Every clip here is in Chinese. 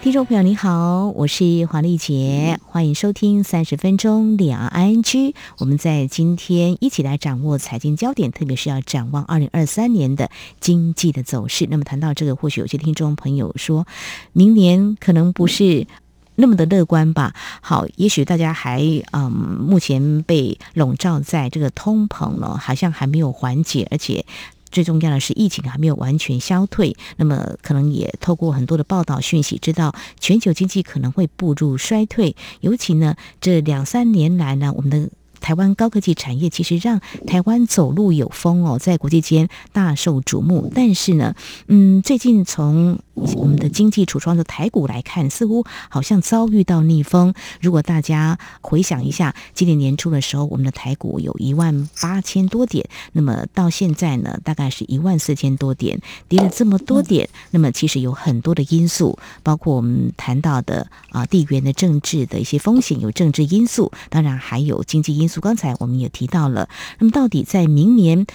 听众朋友，你好，我是黄丽杰，欢迎收听三十分钟两岸 ING。我们在今天一起来掌握财经焦点，特别是要展望二零二三年的经济的走势。那么谈到这个，或许有些听众朋友说，明年可能不是那么的乐观吧？好，也许大家还嗯，目前被笼罩在这个通膨呢，好像还没有缓解，而且。最重要的是，疫情还没有完全消退，那么可能也透过很多的报道讯息，知道全球经济可能会步入衰退。尤其呢，这两三年来呢，我们的台湾高科技产业其实让台湾走路有风哦，在国际间大受瞩目。但是呢，嗯，最近从我们的经济橱窗的台股来看，似乎好像遭遇到逆风。如果大家回想一下，今年年初的时候，我们的台股有一万八千多点，那么到现在呢，大概是一万四千多点，跌了这么多点。那么其实有很多的因素，包括我们谈到的啊地缘的政治的一些风险，有政治因素，当然还有经济因素。刚才我们也提到了，那么到底在明年？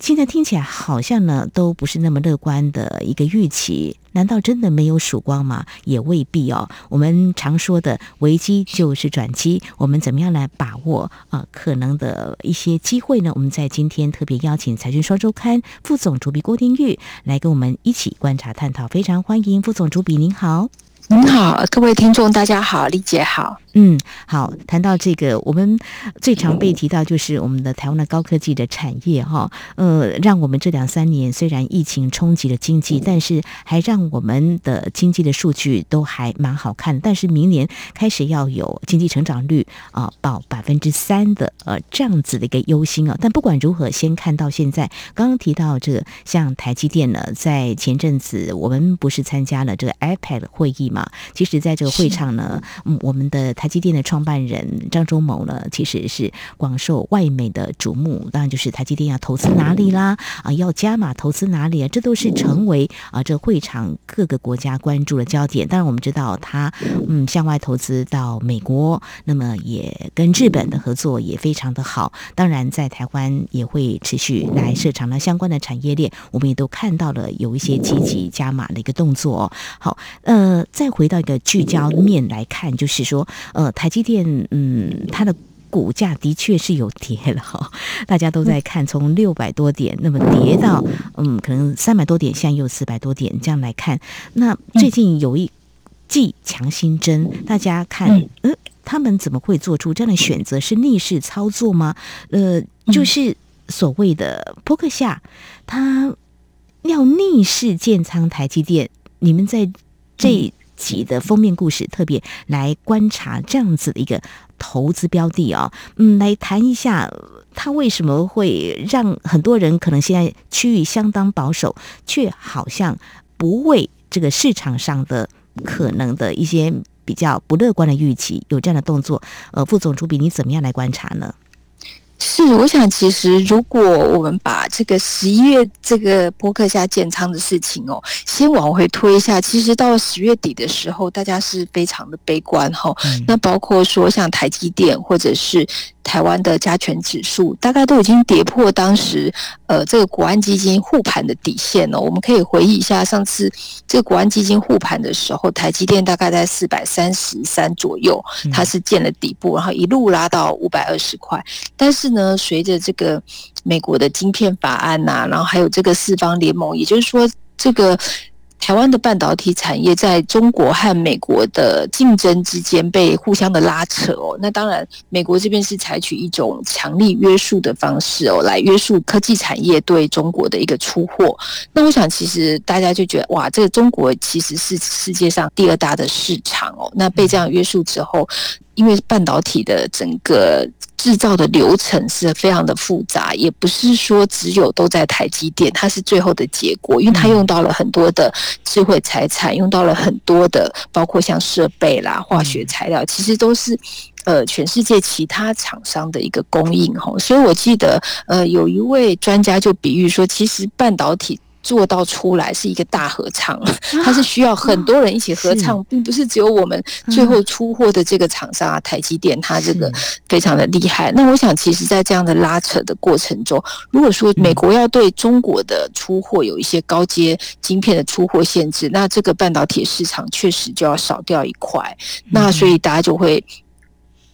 现在听起来好像呢，都不是那么乐观的一个预期。难道真的没有曙光吗？也未必哦。我们常说的危机就是转机，我们怎么样来把握啊、可能的一些机会呢？我们在今天特别邀请《财讯双周刊》副总主笔郭天玉来跟我们一起观察探讨，非常欢迎副总主笔，您好。您好，各位听众，大家好，丽姐好。嗯，好。谈到这个，我们最常被提到就是我们的台湾的高科技的产业哈，呃，让我们这两三年虽然疫情冲击了经济，但是还让我们的经济的数据都还蛮好看。但是明年开始要有经济成长率啊，保百分之三的呃这样子的一个忧心啊。但不管如何，先看到现在，刚刚提到这个像台积电呢，在前阵子我们不是参加了这个 iPad 会议吗？其实，在这个会场呢，嗯，我们的台积电的创办人张忠谋呢，其实是广受外媒的瞩目。当然，就是台积电要投资哪里啦，啊，要加码投资哪里啊，这都是成为啊这会场各个国家关注的焦点。当然，我们知道他嗯向外投资到美国，那么也跟日本的合作也非常的好。当然，在台湾也会持续来设厂的相关的产业链，我们也都看到了有一些积极加码的一个动作。好，呃，在回到一个聚焦面来看，就是说，呃，台积电，嗯，它的股价的确是有跌了哈，大家都在看，从六百多点，那么跌到，嗯，可能三百多点，现在又四百多点，这样来看，那最近有一剂强心针，大家看，呃，他们怎么会做出这样的选择？是逆势操作吗？呃，就是所谓的扑克下，他要逆势建仓台积电，你们在这。集的封面故事，特别来观察这样子的一个投资标的啊、哦，嗯，来谈一下它为什么会让很多人可能现在趋于相当保守，却好像不为这个市场上的可能的一些比较不乐观的预期有这样的动作。呃，副总主笔，你怎么样来观察呢？是，我想其实如果我们把这个十一月这个波克夏建仓的事情哦，先往回推一下，其实到了十月底的时候，大家是非常的悲观哈、哦。那包括说像台积电或者是。台湾的加权指数大概都已经跌破当时呃这个国安基金护盘的底线了。我们可以回忆一下上次这个国安基金护盘的时候，台积电大概在四百三十三左右，它是见了底部，然后一路拉到五百二十块。但是呢，随着这个美国的晶片法案呐、啊，然后还有这个四方联盟，也就是说这个。台湾的半导体产业在中国和美国的竞争之间被互相的拉扯哦。那当然，美国这边是采取一种强力约束的方式哦，来约束科技产业对中国的一个出货。那我想，其实大家就觉得，哇，这个中国其实是世界上第二大的市场哦。那被这样约束之后，因为半导体的整个制造的流程是非常的复杂，也不是说只有都在台积电，它是最后的结果，因为它用到了很多的智慧财产，用到了很多的，包括像设备啦、化学材料，其实都是呃全世界其他厂商的一个供应吼。所以我记得呃有一位专家就比喻说，其实半导体。做到出来是一个大合唱，它是需要很多人一起合唱，并不是只有我们最后出货的这个厂商啊，台积电它这个非常的厉害。那我想，其实，在这样的拉扯的过程中，如果说美国要对中国的出货有一些高阶晶片的出货限制，那这个半导体市场确实就要少掉一块。那所以大家就会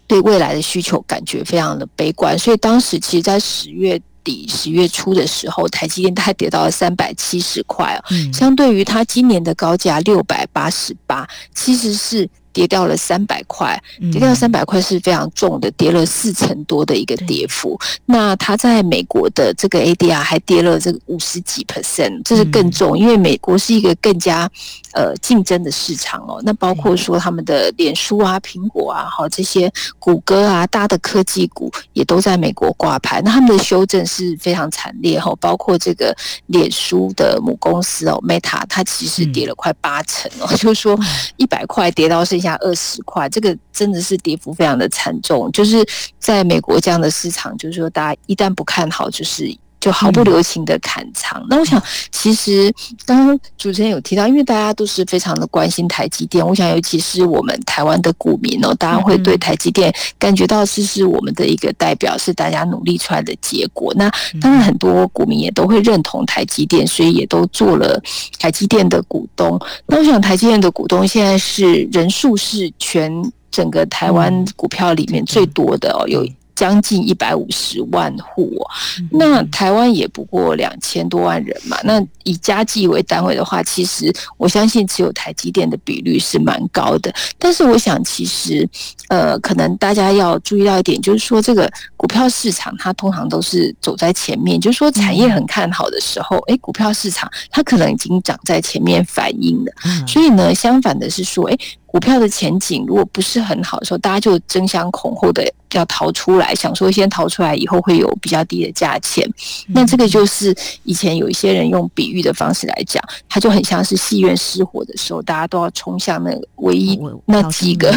对未来的需求感觉非常的悲观。所以当时其实，在十月。底十月初的时候，台积电它跌到了三百七十块，相对于它今年的高价六百八十八，其实是。跌掉了三百块，跌掉三百块是非常重的，跌了四成多的一个跌幅。那它在美国的这个 ADR 还跌了这个五十几 percent，这是更重，因为美国是一个更加呃竞争的市场哦。那包括说他们的脸书啊、苹果啊、哈这些谷歌啊，大的科技股也都在美国挂牌。那他们的修正是非常惨烈哈，包括这个脸书的母公司哦，Meta，它其实跌了快八成哦，就是说一百块跌到剩下。加二十块，这个真的是跌幅非常的惨重。就是在美国这样的市场，就是说大家一旦不看好，就是。就毫不留情的砍仓。那我想，其实刚刚主持人有提到，因为大家都是非常的关心台积电，我想，尤其是我们台湾的股民哦，大家会对台积电感觉到这是我们的一个代表，是大家努力出来的结果。那当然，很多股民也都会认同台积电，所以也都做了台积电的股东。那我想，台积电的股东现在是人数是全整个台湾股票里面最多的哦，有。将近一百五十万户，哦那台湾也不过两千多万人嘛。那以家计为单位的话，其实我相信持有台积电的比率是蛮高的。但是我想，其实呃，可能大家要注意到一点，就是说这个股票市场它通常都是走在前面，就是说产业很看好的时候，诶，股票市场它可能已经涨在前面反应了。所以呢，相反的是说，诶。股票的前景如果不是很好的时候，大家就争相恐后的要逃出来，想说先逃出来以后会有比较低的价钱。那这个就是以前有一些人用比喻的方式来讲，它就很像是戏院失火的时候，大家都要冲向那个唯一那几个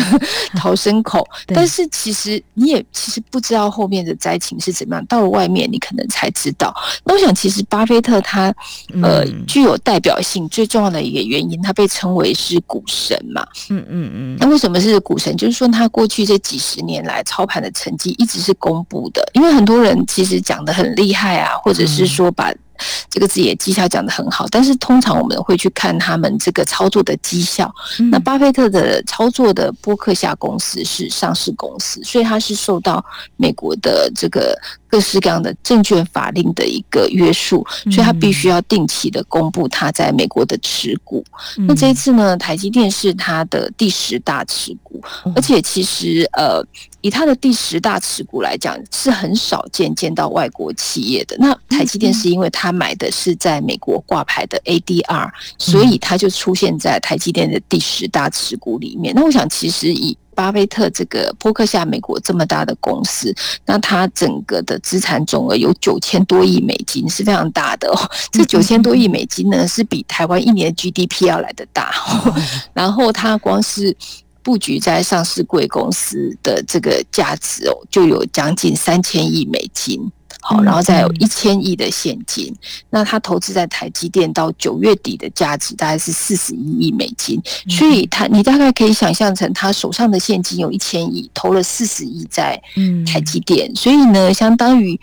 逃生口。但是其实你也其实不知道后面的灾情是怎么样，到了外面你可能才知道。那我想，其实巴菲特他呃具有代表性最重要的一个原因，他被称为是股神嘛。嗯。嗯嗯，那为什么是股神？就是说他过去这几十年来操盘的成绩一直是公布的，因为很多人其实讲得很厉害啊，或者是说把。这个字也绩效讲得很好，但是通常我们会去看他们这个操作的绩效。那巴菲特的操作的波克夏公司是上市公司，所以他是受到美国的这个各式各样的证券法令的一个约束，所以他必须要定期的公布他在美国的持股。那这一次呢，台积电是他的第十大持股，而且其实呃。以他的第十大持股来讲，是很少见见到外国企业的。那台积电是因为他买的是在美国挂牌的 ADR，所以他就出现在台积电的第十大持股里面。那我想，其实以巴菲特这个波克夏美国这么大的公司，那它整个的资产总额有九千多亿美金，是非常大的哦。这九千多亿美金呢，是比台湾一年 GDP 要来的大。然后它光是布局在上市贵公司的这个价值哦，就有将近三千亿美金，好，然后再有一千亿的现金。那他投资在台积电到九月底的价值大概是四十一亿美金，所以他你大概可以想象成他手上的现金有一千亿，投了四十亿在台积电，所以呢，相当于。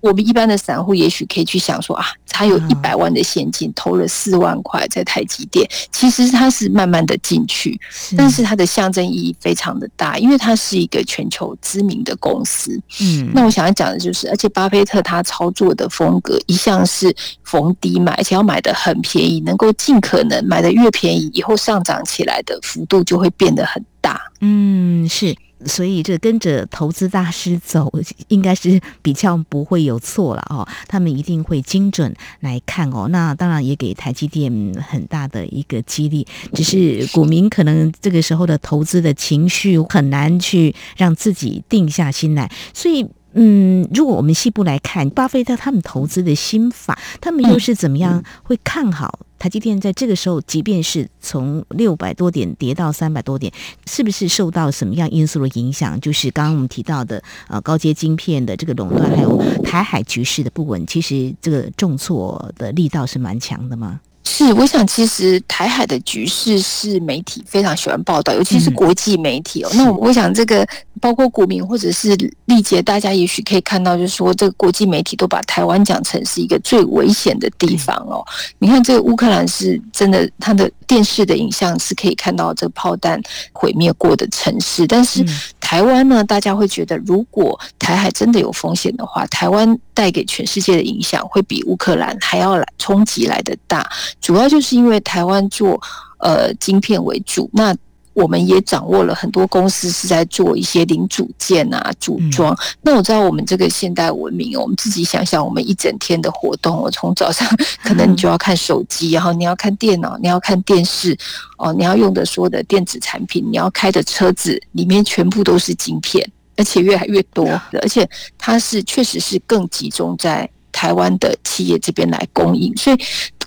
我们一般的散户也许可以去想说啊，他有一百万的现金，投了四万块在台积电，其实他是慢慢的进去，但是它的象征意义非常的大，因为它是一个全球知名的公司。嗯，那我想要讲的就是，而且巴菲特他操作的风格一向是逢低买，而且要买的很便宜，能够尽可能买的越便宜，以后上涨起来的幅度就会变得很大。嗯，是。所以，这跟着投资大师走，应该是比较不会有错了哦。他们一定会精准来看哦。那当然也给台积电很大的一个激励。只是股民可能这个时候的投资的情绪很难去让自己定下心来。所以嗯，如果我们细部来看，巴菲特他们投资的心法，他们又是怎么样会看好台积电在这个时候，即便是从六百多点跌到三百多点，是不是受到什么样因素的影响？就是刚刚我们提到的呃高阶晶片的这个垄断，还有台海局势的不稳，其实这个重挫的力道是蛮强的吗？是，我想其实台海的局势是媒体非常喜欢报道，尤其是国际媒体哦。嗯、那我想这个包括股民或者是历届，大家也许可以看到，就是说这个国际媒体都把台湾讲成是一个最危险的地方哦。嗯、你看这个乌克兰是真的，它的电视的影像是可以看到这个炮弹毁灭过的城市，但是台湾呢，大家会觉得如果台海真的有风险的话，台湾带给全世界的影响会比乌克兰还要来冲击来的大。主要就是因为台湾做呃晶片为主，那我们也掌握了很多公司是在做一些零组件啊组装。那我知道我们这个现代文明，我们自己想想，我们一整天的活动，我从早上 可能你就要看手机，然后你要看电脑，你要看电视，哦，你要用的所有的电子产品，你要开的车子里面全部都是晶片，而且越来越多，而且它是确实是更集中在台湾的企业这边来供应，所以。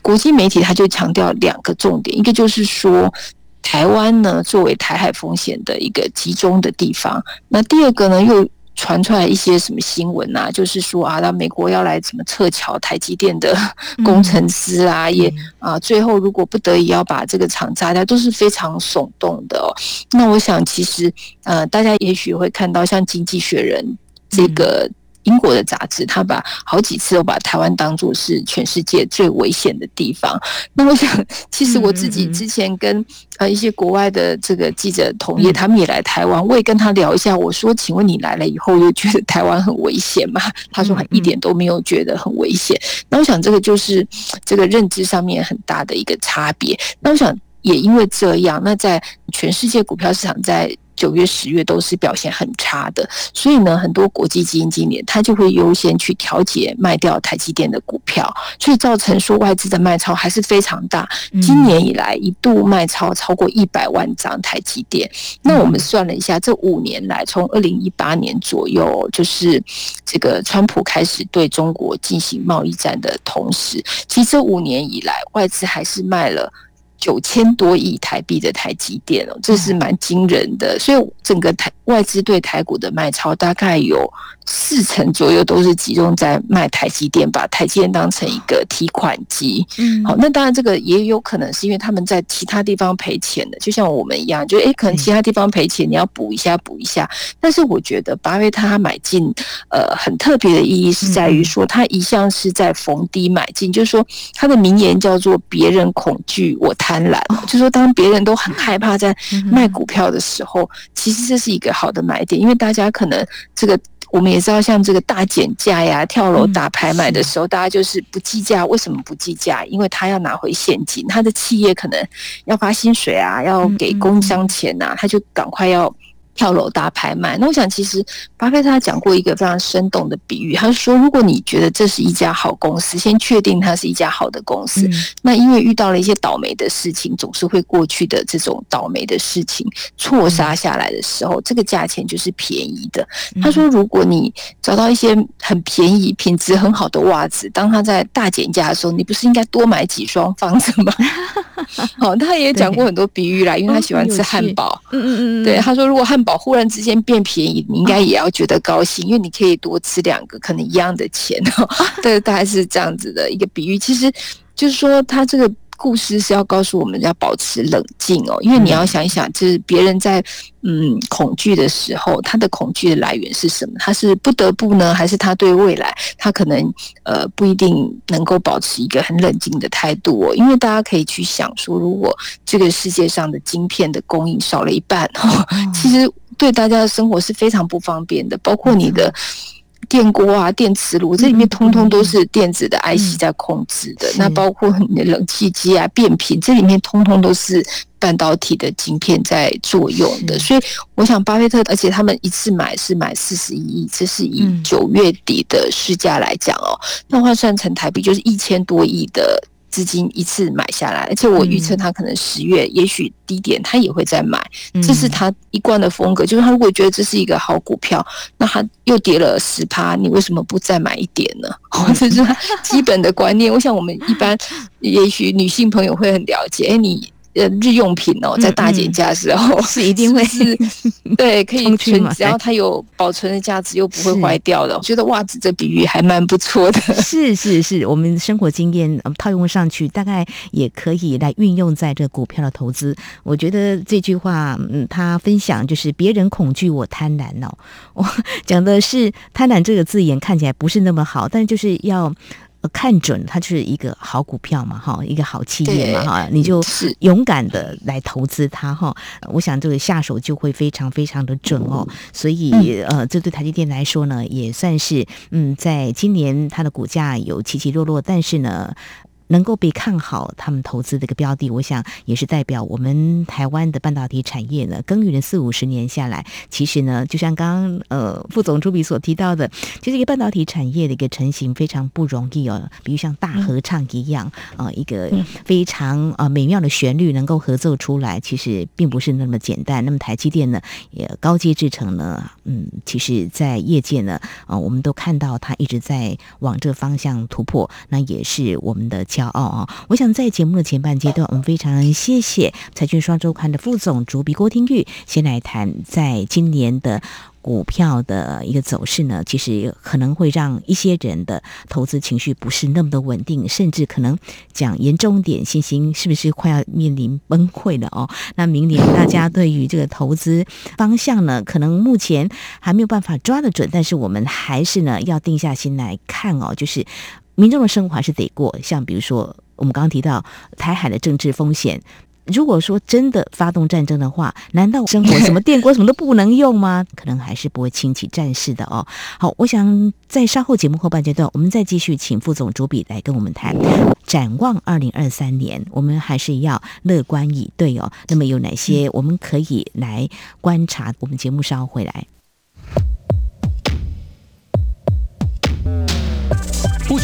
国际媒体它就强调两个重点，一个就是说台湾呢作为台海风险的一个集中的地方，那第二个呢又传出来一些什么新闻啊，就是说啊，那美国要来怎么撤侨台积电的工程师啊，嗯、也啊最后如果不得已要把这个厂炸掉，都是非常耸动的哦。那我想其实呃大家也许会看到像《经济学人》这个。英国的杂志，他把好几次都把台湾当作是全世界最危险的地方。那我想，其实我自己之前跟呃一些国外的这个记者同业，他们也来台湾，我也跟他聊一下。我说：“请问你来了以后，又觉得台湾很危险吗？” 他说：“一点都没有觉得很危险。”那我想，这个就是这个认知上面很大的一个差别。那我想，也因为这样，那在全世界股票市场在。九月、十月都是表现很差的，所以呢，很多国际基金经理他就会优先去调节卖掉台积电的股票，所以造成说外资的卖超还是非常大。今年以来一度卖超超过一百万张台积电。那我们算了一下，这五年来，从二零一八年左右，就是这个川普开始对中国进行贸易战的同时，其实这五年以来外资还是卖了。九千多亿台币的台积电哦，这是蛮惊人的。所以整个台外资对台股的卖超大概有四成左右都是集中在卖台积电，把台积电当成一个提款机。嗯，好，那当然这个也有可能是因为他们在其他地方赔钱的，就像我们一样，就诶、欸，可能其他地方赔钱，你要补一下补一下。但是我觉得巴菲特他买进，呃，很特别的意义是在于说，他一向是在逢低买进，就是说他的名言叫做“别人恐惧，我贪”。贪婪，就说当别人都很害怕在卖股票的时候，其实这是一个好的买点，因为大家可能这个我们也知道，像这个大减价呀、跳楼打拍卖的时候，大家就是不计价。为什么不计价？因为他要拿回现金，他的企业可能要发薪水啊，要给工商钱呐，他就赶快要。跳楼大拍卖，那我想其实巴菲特他讲过一个非常生动的比喻，他说：如果你觉得这是一家好公司，先确定它是一家好的公司，嗯、那因为遇到了一些倒霉的事情，总是会过去的这种倒霉的事情错杀下来的时候，嗯、这个价钱就是便宜的。他说：如果你找到一些很便宜、品质很好的袜子，当它在大减价的时候，你不是应该多买几双放着吗？好，他也讲过很多比喻啦，因为他喜欢吃汉堡。嗯嗯嗯，对，他说如果汉宝忽然之间变便宜，你应该也要觉得高兴，因为你可以多吃两个，可能一样的钱哦。对，大概是这样子的一个比喻。其实就是说，他这个。故事是要告诉我们要保持冷静哦，因为你要想一想，就是别人在嗯恐惧的时候，他的恐惧的来源是什么？他是不得不呢，还是他对未来他可能呃不一定能够保持一个很冷静的态度哦？因为大家可以去想说，如果这个世界上的晶片的供应少了一半哦，其实对大家的生活是非常不方便的，包括你的。电锅啊，电磁炉，这里面通通都是电子的 IC 在控制的。嗯、那包括你的冷气机啊、变频，这里面通通都是半导体的晶片在作用的。所以，我想巴菲特，而且他们一次买是买四十一亿，这是以九月底的市价来讲哦，嗯、那换算成台币就是一千多亿的资金一次买下来，而且我预测他可能十月也许低点他也会再买，这是他一贯的风格。就是他如果觉得这是一个好股票，那他又跌了十趴，你为什么不再买一点呢？这是他基本的观念。我想我们一般也许女性朋友会很了解。哎，你。呃，日用品哦，在大减价的时候、嗯嗯、是一定会是，对，可以存，只要它有保存的价值，又不会坏掉的。我觉得袜子这比喻还蛮不错的。是是是，我们生活经验套用上去，大概也可以来运用在这股票的投资。我觉得这句话，嗯，他分享就是别人恐惧，我贪婪哦。我 讲的是贪婪这个字眼看起来不是那么好，但是就是要。看准它就是一个好股票嘛，哈，一个好企业嘛，哈，你就勇敢的来投资它，哈。我想这个下手就会非常非常的准哦。所以，呃，这对台积电来说呢，也算是嗯，在今年它的股价有起起落落，但是呢。能够被看好，他们投资的一个标的，我想也是代表我们台湾的半导体产业呢，耕耘了四五十年下来，其实呢，就像刚刚呃副总朱比所提到的，其实一个半导体产业的一个成型非常不容易哦。比如像大合唱一样啊、呃，一个非常啊美妙的旋律能够合奏出来，其实并不是那么简单。那么台积电呢，也高阶制程呢，嗯，其实在业界呢，啊、呃，我们都看到它一直在往这方向突破，那也是我们的。骄傲啊！我想在节目的前半阶段，我们非常谢谢财讯双周刊的副总主笔郭听玉，先来谈在今年的股票的一个走势呢，其实可能会让一些人的投资情绪不是那么的稳定，甚至可能讲严重点，信心是不是快要面临崩溃了哦？那明年大家对于这个投资方向呢，可能目前还没有办法抓得准，但是我们还是呢要定下心来看哦，就是。民众的生活还是得过，像比如说我们刚刚提到台海的政治风险，如果说真的发动战争的话，难道生活什么电锅什么都不能用吗？可能还是不会轻启战事的哦。好，我想在稍后节目后半阶段，我们再继续请副总主笔来跟我们谈展望二零二三年，我们还是要乐观以对哦。那么有哪些我们可以来观察？我们节目稍后回来。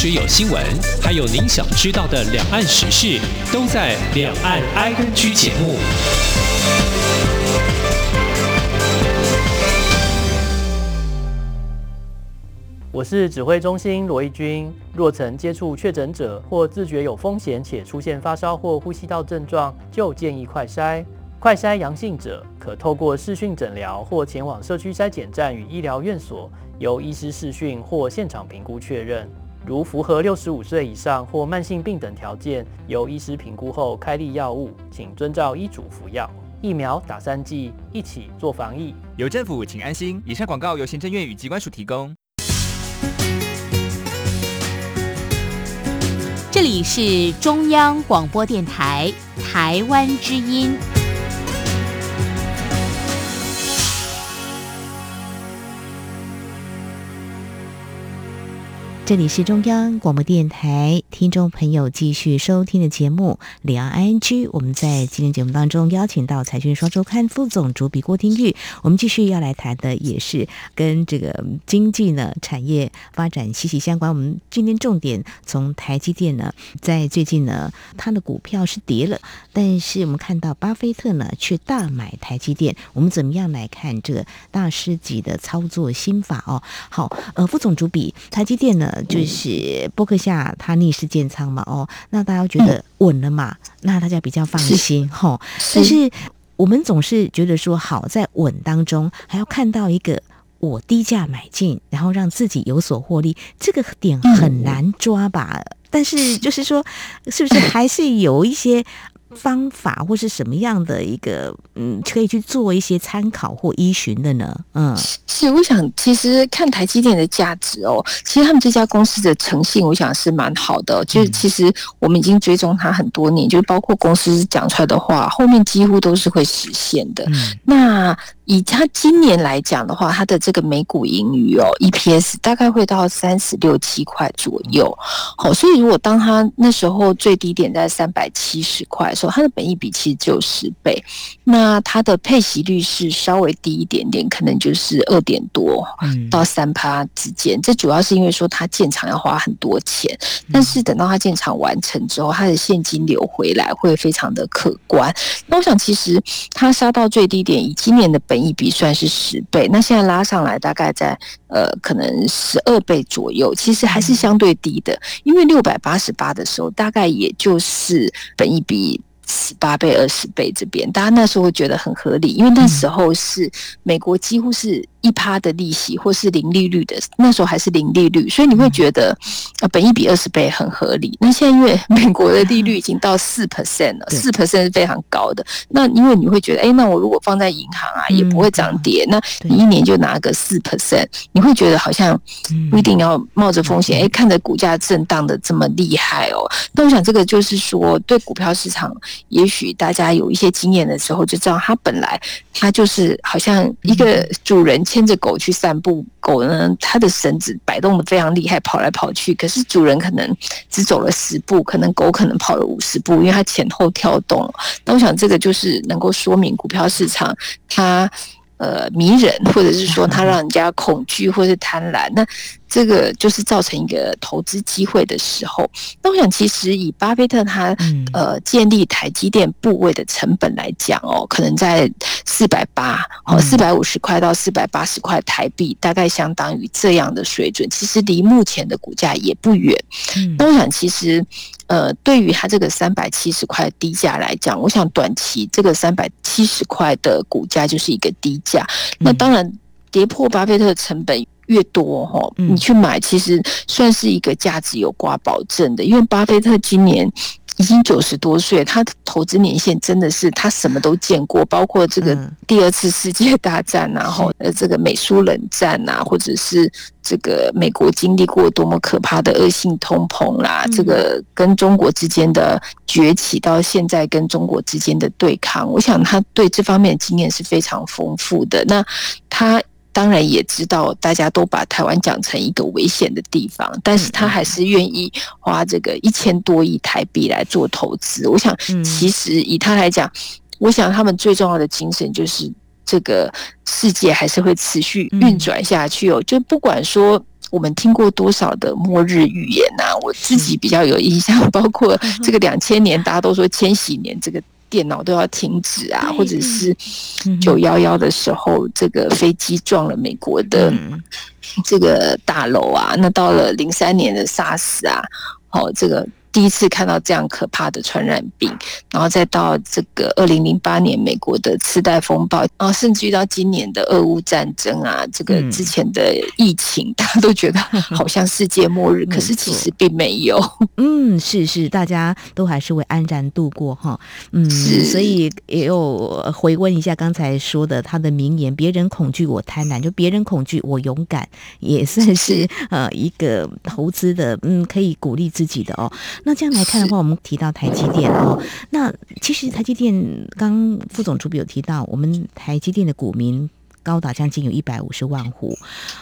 只有新闻，还有您想知道的两岸时事，都在《两岸 ING》节目。我是指挥中心罗义军。若曾接触确诊者或自觉有风险且出现发烧或呼吸道症状，就建议快筛。快筛阳性者可透过视讯诊疗或前往社区筛检站与医疗院所，由医师视讯或现场评估确认。如符合六十五岁以上或慢性病等条件，由医师评估后开立药物，请遵照医嘱服药。疫苗打三剂，一起做防疫。有政府，请安心。以上广告由行政院与机关署提供。这里是中央广播电台台湾之音。这里是中央广播电台，听众朋友继续收听的节目《两岸 ING》。我们在今天节目当中邀请到财讯双周刊副总主笔郭听玉，我们继续要来谈的也是跟这个经济呢、产业发展息息相关。我们今天重点从台积电呢，在最近呢，它的股票是跌了，但是我们看到巴菲特呢却大买台积电。我们怎么样来看这个大师级的操作心法哦？好，呃，副总主笔，台积电呢？就是波克夏他逆势建仓嘛，哦，那大家觉得稳了嘛？嗯、那大家比较放心哈。但是我们总是觉得说，好在稳当中，还要看到一个我低价买进，然后让自己有所获利，这个点很难抓吧？嗯、但是就是说，是不是还是有一些？方法或是什么样的一个嗯，可以去做一些参考或依循的呢？嗯，是，我想其实看台积电的价值哦，其实他们这家公司的诚信，我想是蛮好的。就是其实我们已经追踪它很多年，就是包括公司讲出来的话，后面几乎都是会实现的。嗯、那以它今年来讲的话，它的这个每股盈余哦，EPS 大概会到三十六七块左右。好，所以如果当它那时候最低点在三百七十块的时候，它的本益比其实只有十倍，那它的配息率是稍微低一点点，可能就是二点多到三趴之间。这主要是因为说它建厂要花很多钱，但是等到它建厂完成之后，它的现金流回来会非常的可观。那我想，其实它杀到最低点，以今年的本益比算是十倍，那现在拉上来大概在呃可能十二倍左右，其实还是相对低的。因为六百八十八的时候，大概也就是本一比十八倍、二十倍这边，大家那时候会觉得很合理，因为那时候是美国几乎是。一趴的利息，或是零利率的，那时候还是零利率，所以你会觉得，呃，本一比二十倍很合理。那现在因为美国的利率已经到四 percent 了，四 percent 是非常高的。那因为你会觉得，哎，那我如果放在银行啊，也不会涨跌。那你一年就拿个四 percent，你会觉得好像不一定要冒着风险。哎，看着股价震荡的这么厉害哦。那我想这个就是说，对股票市场，也许大家有一些经验的时候，就知道它本来它就是好像一个主人。牵着狗去散步，狗呢，它的绳子摆动的非常厉害，跑来跑去。可是主人可能只走了十步，可能狗可能跑了五十步，因为它前后跳动。那我想这个就是能够说明股票市场它呃迷人，或者是说它让人家恐惧或是贪婪。那这个就是造成一个投资机会的时候。那我想，其实以巴菲特他呃建立台积电部位的成本来讲哦，可能在四百八哦，四百五十块到四百八十块台币，大概相当于这样的水准。其实离目前的股价也不远。那我想，其实呃，对于他这个三百七十块低价来讲，我想短期这个三百七十块的股价就是一个低价。那当然，跌破巴菲特的成本。越多哈，你去买其实算是一个价值有挂保证的，因为巴菲特今年已经九十多岁，他的投资年限真的是他什么都见过，包括这个第二次世界大战，然后呃这个美苏冷战啊，或者是这个美国经历过多么可怕的恶性通膨啦，这个跟中国之间的崛起到现在跟中国之间的对抗，我想他对这方面的经验是非常丰富的。那他。当然也知道，大家都把台湾讲成一个危险的地方，但是他还是愿意花这个一千多亿台币来做投资。我想，其实以他来讲，我想他们最重要的精神就是，这个世界还是会持续运转下去哦。就不管说我们听过多少的末日预言呐，我自己比较有印象，包括这个两千年，大家都说千禧年这个。电脑都要停止啊，或者是九幺幺的时候，这个飞机撞了美国的这个大楼啊。那到了零三年的 SARS 啊，哦，这个。第一次看到这样可怕的传染病，然后再到这个二零零八年美国的次贷风暴，然后甚至于到今年的俄乌战争啊，这个之前的疫情，大家都觉得好像世界末日，可是其实并没有。嗯，是是，大家都还是会安然度过哈。嗯，是，所以也有回温一下刚才说的他的名言：“别人恐惧我贪婪，就别人恐惧我勇敢”，也算是呃一个投资的，嗯，可以鼓励自己的哦。那这样来看的话，我们提到台积电哦，那其实台积电刚副总主笔有提到，我们台积电的股民高达将近有一百五十万户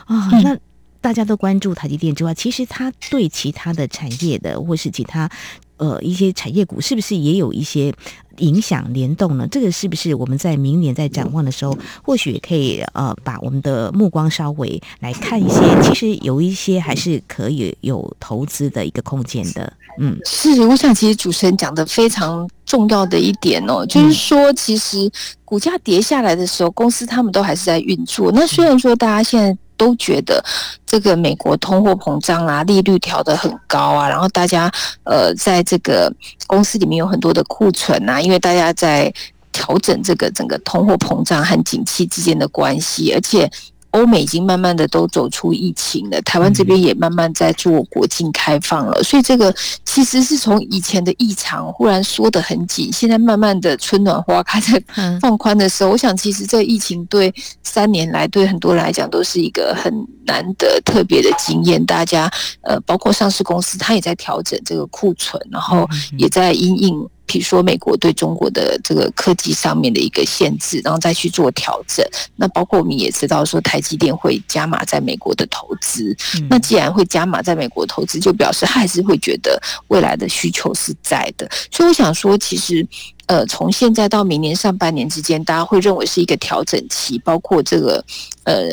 啊。那大家都关注台积电之外，其实它对其他的产业的或是其他呃一些产业股，是不是也有一些影响联动呢？这个是不是我们在明年在展望的时候，或许可以呃把我们的目光稍微来看一些，其实有一些还是可以有投资的一个空间的。嗯，是，我想其实主持人讲的非常重要的一点哦，就是说，其实股价跌下来的时候，公司他们都还是在运作。那虽然说大家现在都觉得这个美国通货膨胀啊，利率调得很高啊，然后大家呃，在这个公司里面有很多的库存啊，因为大家在调整这个整个通货膨胀和景气之间的关系，而且。欧美已经慢慢的都走出疫情了，台湾这边也慢慢在做国境开放了，所以这个其实是从以前的异常忽然缩得很紧，现在慢慢的春暖花开在放宽的时候，我想其实这个疫情对三年来对很多人来讲都是一个很难得特别的经验，大家呃包括上市公司，它也在调整这个库存，然后也在因应。比如说美国对中国的这个科技上面的一个限制，然后再去做调整。那包括我们也知道说，台积电会加码在美国的投资。嗯、那既然会加码在美国投资，就表示他还是会觉得未来的需求是在的。所以我想说，其实。呃，从现在到明年上半年之间，大家会认为是一个调整期，包括这个呃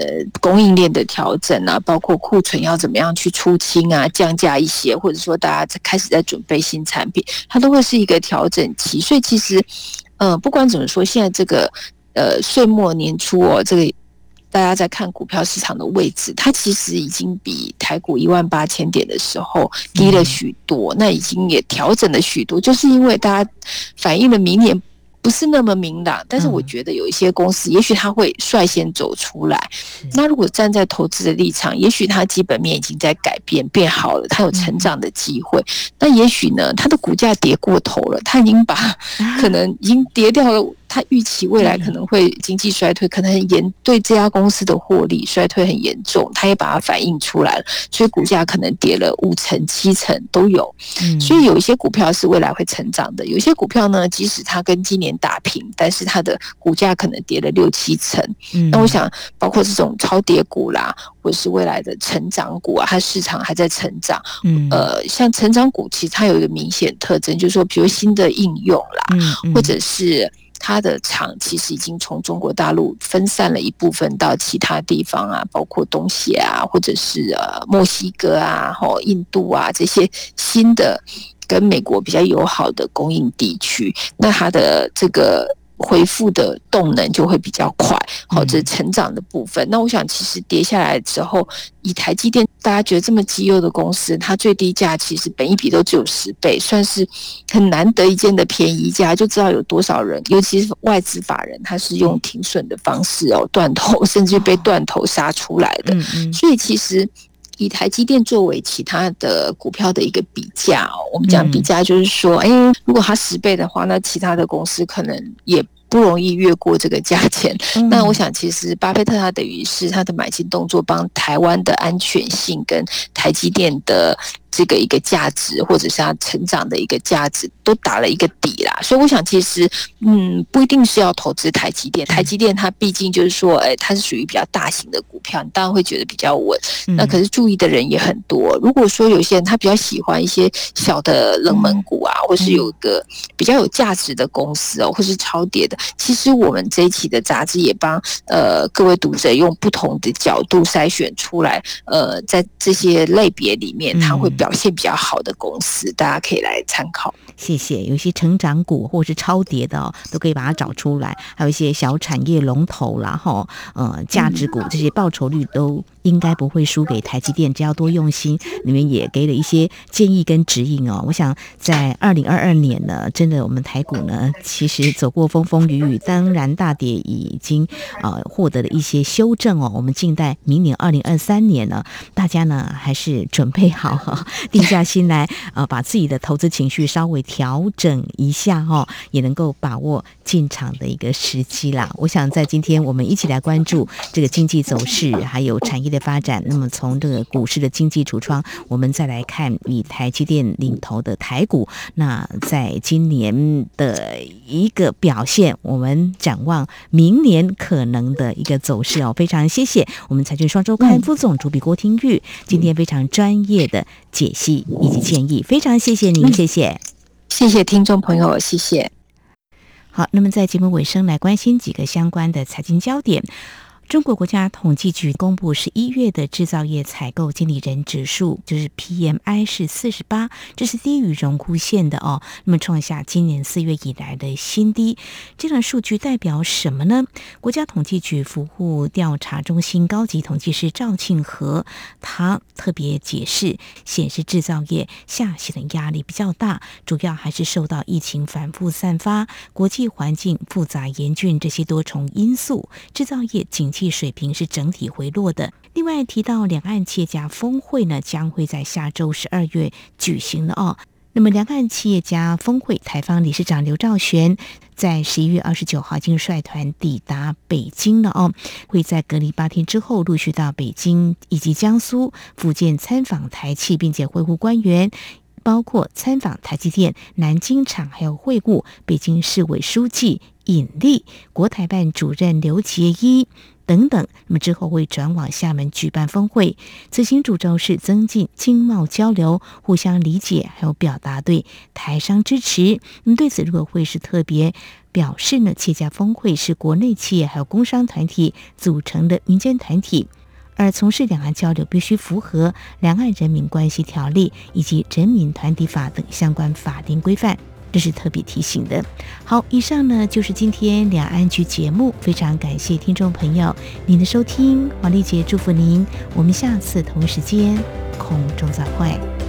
供应链的调整啊，包括库存要怎么样去出清啊，降价一些，或者说大家在开始在准备新产品，它都会是一个调整期。所以其实，呃，不管怎么说，现在这个呃岁末年初哦，这个。大家在看股票市场的位置，它其实已经比台股一万八千点的时候低了许多，那已经也调整了许多，就是因为大家反映了明年。不是那么明朗，但是我觉得有一些公司，也许它会率先走出来。那如果站在投资的立场，也许它基本面已经在改变，变好了，它有成长的机会。那也许呢，它的股价跌过头了，它已经把 可能已经跌掉了。它预期未来可能会经济衰退，可能很严，对这家公司的获利衰退很严重，它也把它反映出来了，所以股价可能跌了五成、七成都有。所以有一些股票是未来会成长的，有些股票呢，即使它跟今年打平，但是它的股价可能跌了六七成。嗯，那我想，包括这种超跌股啦，或者是未来的成长股啊，它市场还在成长。嗯，呃，像成长股，其实它有一个明显特征，就是说，比如新的应用啦，或者是它的厂其实已经从中国大陆分散了一部分到其他地方啊，包括东西啊，或者是呃墨西哥啊、或印度啊这些新的跟美国比较友好的供应地区，那它的这个。恢复的动能就会比较快，或者成长的部分。那我想，其实跌下来之后，以台积电大家觉得这么绩优的公司，它最低价其实本一比都只有十倍，算是很难得一见的便宜价，就知道有多少人，尤其是外资法人，他是用停损的方式哦，断头甚至被断头杀出来的。所以其实以台积电作为其他的股票的一个比价哦，我们讲比价就是说，哎，如果它十倍的话，那其他的公司可能也。不容易越过这个价钱。那我想，其实巴菲特他等于是他的买进动作，帮台湾的安全性跟台积电的。这个一个价值，或者是它成长的一个价值，都打了一个底啦。所以我想，其实嗯，不一定是要投资台积电。台积电它毕竟就是说，哎，它是属于比较大型的股票，你当然会觉得比较稳。那可是注意的人也很多。如果说有些人他比较喜欢一些小的冷门股啊，或是有一个比较有价值的公司哦，或是超跌的，其实我们这一期的杂志也帮呃各位读者用不同的角度筛选出来，呃，在这些类别里面，它会表现比较好的公司，大家可以来参考。谢谢。有些成长股或是超跌的，都可以把它找出来。还有一些小产业龙头啦，哈，呃，价值股这些报酬率都应该不会输给台积电。只要多用心，你们也给了一些建议跟指引哦。我想在二零二二年呢，真的我们台股呢，其实走过风风雨雨，当然大跌已经呃获得了一些修正哦。我们静待明年二零二三年呢，大家呢还是准备好哈。定下心来，呃，把自己的投资情绪稍微调整一下哈，也能够把握进场的一个时机啦。我想在今天我们一起来关注这个经济走势，还有产业的发展。那么从这个股市的经济橱窗，我们再来看以台积电领头的台股，那在今年的一个表现，我们展望明年可能的一个走势哦。非常谢谢我们财讯双周刊副总主笔郭听玉，今天非常专业的解析以及建议，非常谢谢您，谢谢，谢谢听众朋友，谢谢。好，那么在节目尾声来关心几个相关的财经焦点。中国国家统计局公布十一月的制造业采购经理人指数，就是 PMI 是四十八，这是低于荣枯线的哦。那么创下今年四月以来的新低。这段数据代表什么呢？国家统计局服务调查中心高级统计师赵庆和他特别解释，显示制造业下行的压力比较大，主要还是受到疫情反复散发、国际环境复杂严峻这些多重因素。制造业景气水平是整体回落的。另外提到两岸企业家峰会呢，将会在下周十二月举行了哦。那么两岸企业家峰会台方理事长刘兆玄在十一月二十九号经率团抵达北京了哦，会在隔离八天之后陆续到北京以及江苏、福建参访台企，并且会晤官员。包括参访台积电南京厂，还有会晤北京市委书记尹力、国台办主任刘杰一。等等，那么之后会转往厦门举办峰会。此行主轴是增进经贸交流，互相理解，还有表达对台商支持。那么对此，如果会是特别表示呢，企业家峰会是国内企业还有工商团体组成的民间团体，而从事两岸交流必须符合《两岸人民关系条例》以及《人民团体法》等相关法定规范。这是特别提醒的。好，以上呢就是今天两岸局节目，非常感谢听众朋友您的收听，王丽杰祝福您，我们下次同一时间空中再会。